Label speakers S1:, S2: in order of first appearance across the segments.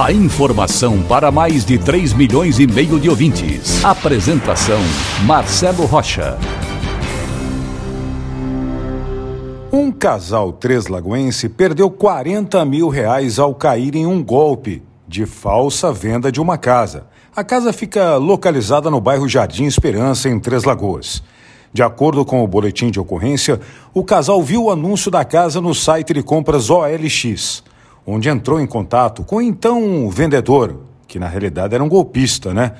S1: A informação para mais de 3 milhões e meio de ouvintes. Apresentação Marcelo Rocha.
S2: Um casal treslagoense perdeu 40 mil reais ao cair em um golpe de falsa venda de uma casa. A casa fica localizada no bairro Jardim Esperança, em Três Lagoas. De acordo com o boletim de ocorrência, o casal viu o anúncio da casa no site de compras OLX, onde entrou em contato com então vendedor, que na realidade era um golpista, né?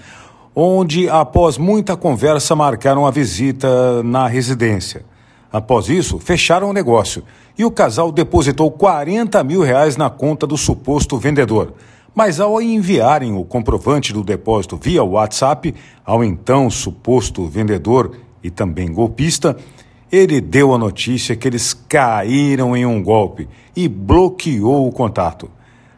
S2: Onde, após muita conversa, marcaram a visita na residência. Após isso, fecharam o negócio e o casal depositou 40 mil reais na conta do suposto vendedor. Mas ao enviarem o comprovante do depósito via WhatsApp ao então suposto vendedor e também golpista, ele deu a notícia que eles caíram em um golpe e bloqueou o contato.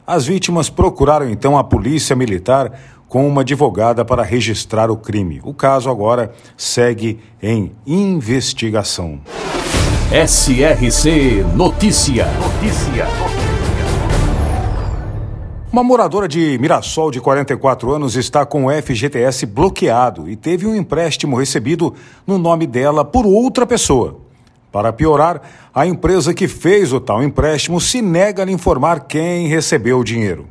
S2: As vítimas procuraram então a polícia militar com uma advogada para registrar o crime. O caso agora segue em investigação.
S1: SRC Notícia. Notícia.
S2: Uma moradora de Mirassol de 44 anos está com o FGTS bloqueado e teve um empréstimo recebido no nome dela por outra pessoa. Para piorar, a empresa que fez o tal empréstimo se nega a informar quem recebeu o dinheiro.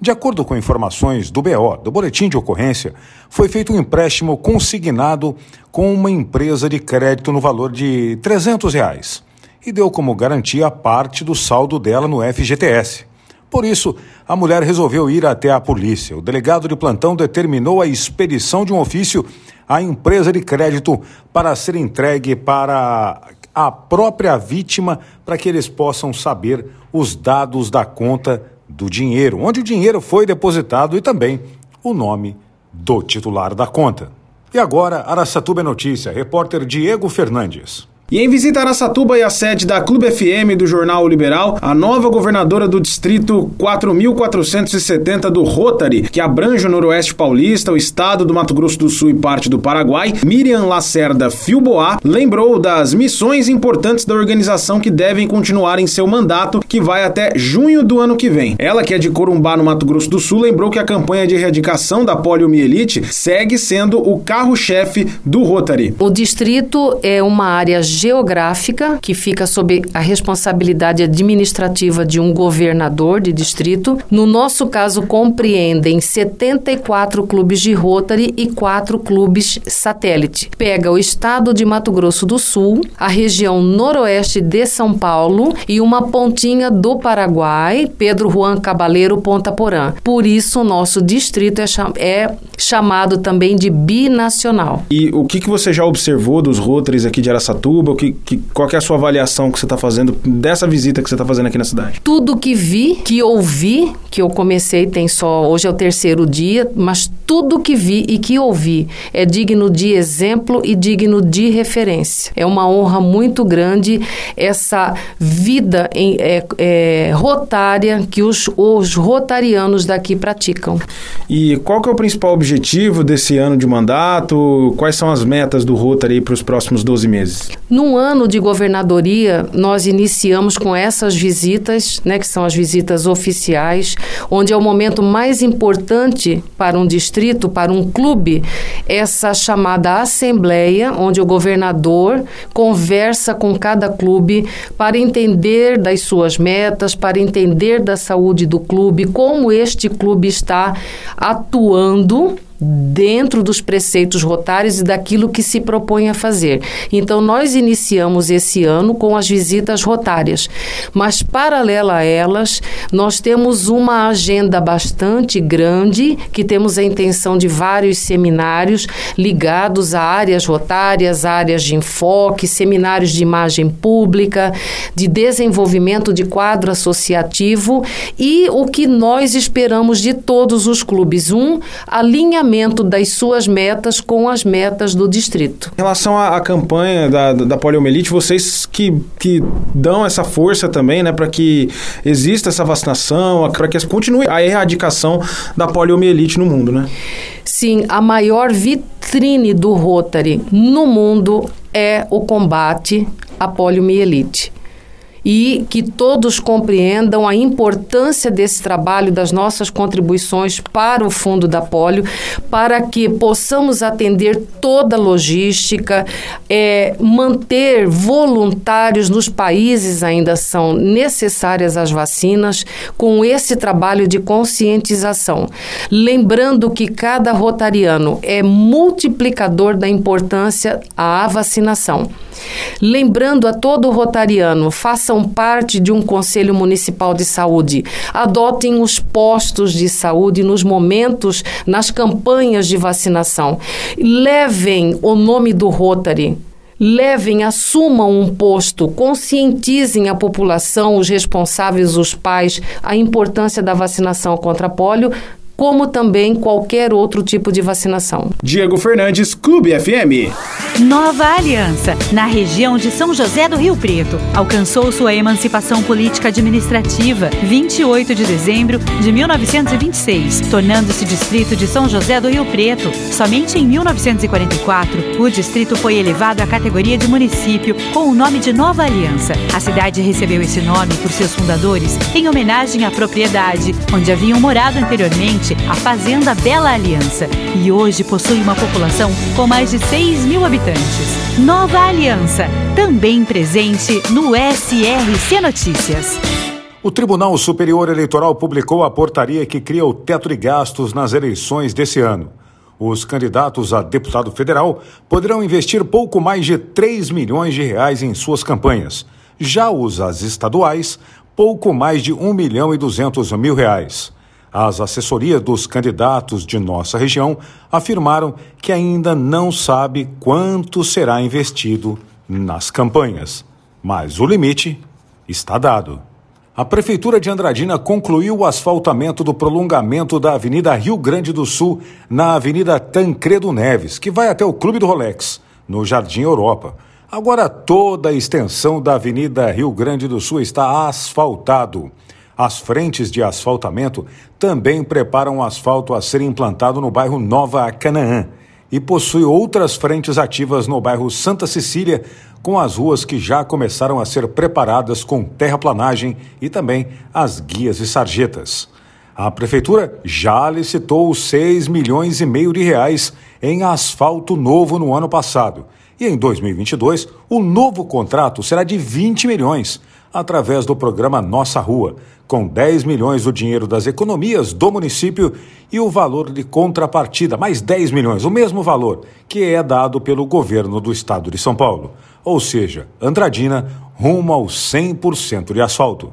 S2: De acordo com informações do BO, do Boletim de Ocorrência, foi feito um empréstimo consignado com uma empresa de crédito no valor de 300 reais e deu como garantia parte do saldo dela no FGTS. Por isso, a mulher resolveu ir até a polícia. O delegado de plantão determinou a expedição de um ofício à empresa de crédito para ser entregue para a própria vítima para que eles possam saber os dados da conta do dinheiro, onde o dinheiro foi depositado e também o nome do titular da conta. E agora, Araçatuba é Notícia, repórter Diego Fernandes.
S3: E em visita a Araçatuba e a sede da Clube FM do Jornal Liberal, a nova governadora do distrito 4470 do Rotary, que abrange o noroeste paulista, o estado do Mato Grosso do Sul e parte do Paraguai, Miriam Lacerda Filboá, lembrou das missões importantes da organização que devem continuar em seu mandato, que vai até junho do ano que vem. Ela, que é de Corumbá, no Mato Grosso do Sul, lembrou que a campanha de erradicação da poliomielite segue sendo o carro-chefe do Rotary.
S4: O distrito é uma área geográfica, que fica sob a responsabilidade administrativa de um governador de distrito. No nosso caso, compreendem 74 clubes de Rotary e quatro clubes satélite. Pega o estado de Mato Grosso do Sul, a região noroeste de São Paulo e uma pontinha do Paraguai, Pedro Juan Cabaleiro Ponta Porã. Por isso, o nosso distrito é, cham é chamado também de binacional.
S3: E o que, que você já observou dos Rotaries aqui de Araçatuba? Que, que, qual que é a sua avaliação que você está fazendo dessa visita que você está fazendo aqui na cidade?
S4: Tudo que vi, que ouvi, que eu comecei, tem só. Hoje é o terceiro dia, mas tudo que vi e que ouvi é digno de exemplo e digno de referência. É uma honra muito grande essa vida em, é, é, rotária que os, os rotarianos daqui praticam.
S3: E qual que é o principal objetivo desse ano de mandato? Quais são as metas do Rotary para os próximos 12 meses?
S4: Num ano de governadoria, nós iniciamos com essas visitas, né, que são as visitas oficiais, onde é o momento mais importante para um distrito, para um clube, essa chamada assembleia, onde o governador conversa com cada clube para entender das suas metas, para entender da saúde do clube, como este clube está atuando dentro dos preceitos rotários e daquilo que se propõe a fazer. Então, nós iniciamos esse ano com as visitas rotárias, mas, paralela a elas, nós temos uma agenda bastante grande, que temos a intenção de vários seminários ligados a áreas rotárias, áreas de enfoque, seminários de imagem pública, de desenvolvimento de quadro associativo e o que nós esperamos de todos os clubes. Um, alinhamento das suas metas com as metas do distrito.
S3: Em relação à, campanha da, da poliomielite, vocês que, que dão essa força também, né, para que exista essa vacinação, para que continue a erradicação da poliomielite no mundo, né?
S4: Sim, a maior vitrine do Rotary no mundo é o combate à poliomielite e que todos compreendam a importância desse trabalho, das nossas contribuições para o Fundo da Polio, para que possamos atender toda a logística, é, manter voluntários nos países ainda são necessárias as vacinas, com esse trabalho de conscientização. Lembrando que cada rotariano é multiplicador da importância à vacinação. Lembrando a todo rotariano, façam parte de um Conselho Municipal de Saúde. Adotem os postos de saúde nos momentos, nas campanhas de vacinação. Levem o nome do Rotary levem, assumam um posto, conscientizem a população, os responsáveis, os pais, a importância da vacinação contra a polio, como também qualquer outro tipo de vacinação.
S3: Diego Fernandes, Clube FM.
S5: Nova Aliança, na região de São José do Rio Preto, alcançou sua emancipação política administrativa 28 de dezembro de 1926, tornando-se distrito de São José do Rio Preto. Somente em 1944, o distrito foi elevado à categoria de município com o nome de Nova Aliança. A cidade recebeu esse nome por seus fundadores em homenagem à propriedade onde haviam morado anteriormente a Fazenda Bela Aliança e hoje possui uma população com mais de 6 mil habitantes. Nova Aliança, também presente no SRC Notícias.
S2: O Tribunal Superior Eleitoral publicou a portaria que cria o teto de gastos nas eleições desse ano. Os candidatos a deputado federal poderão investir pouco mais de 3 milhões de reais em suas campanhas. Já os as estaduais, pouco mais de 1 milhão e 200 mil reais. As assessorias dos candidatos de nossa região afirmaram que ainda não sabe quanto será investido nas campanhas, mas o limite está dado. A Prefeitura de Andradina concluiu o asfaltamento do prolongamento da Avenida Rio Grande do Sul na Avenida Tancredo Neves, que vai até o Clube do Rolex, no Jardim Europa. Agora toda a extensão da Avenida Rio Grande do Sul está asfaltado. As frentes de asfaltamento também preparam o asfalto a ser implantado no bairro Nova Canaã e possui outras frentes ativas no bairro Santa Cecília, com as ruas que já começaram a ser preparadas com terraplanagem e também as guias e sarjetas. A prefeitura já licitou 6 milhões e meio de reais em asfalto novo no ano passado. E em 2022, o novo contrato será de 20 milhões, através do programa Nossa Rua, com 10 milhões do dinheiro das economias do município e o valor de contrapartida, mais 10 milhões, o mesmo valor que é dado pelo governo do estado de São Paulo. Ou seja, Andradina rumo ao 100% de asfalto.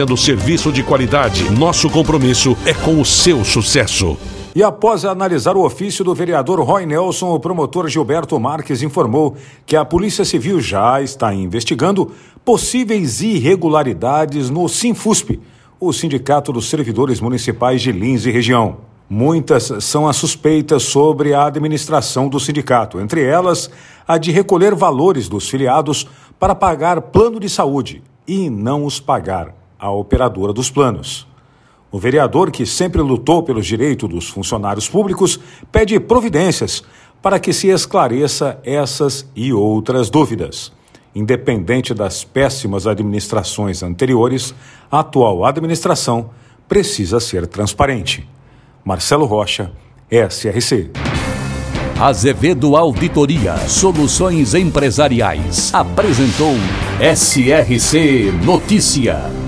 S1: oferecendo serviço de qualidade. Nosso compromisso é com o seu sucesso.
S2: E após analisar o ofício do vereador Roy Nelson, o promotor Gilberto Marques informou que a Polícia Civil já está investigando possíveis irregularidades no Sinfusp, o Sindicato dos Servidores Municipais de Lins e Região. Muitas são as suspeitas sobre a administração do sindicato, entre elas a de recolher valores dos filiados para pagar plano de saúde e não os pagar a operadora dos planos. O vereador, que sempre lutou pelos direitos dos funcionários públicos, pede providências para que se esclareça essas e outras dúvidas. Independente das péssimas administrações anteriores, a atual administração precisa ser transparente. Marcelo Rocha, SRC.
S1: Azevedo Auditoria Soluções Empresariais apresentou SRC Notícia.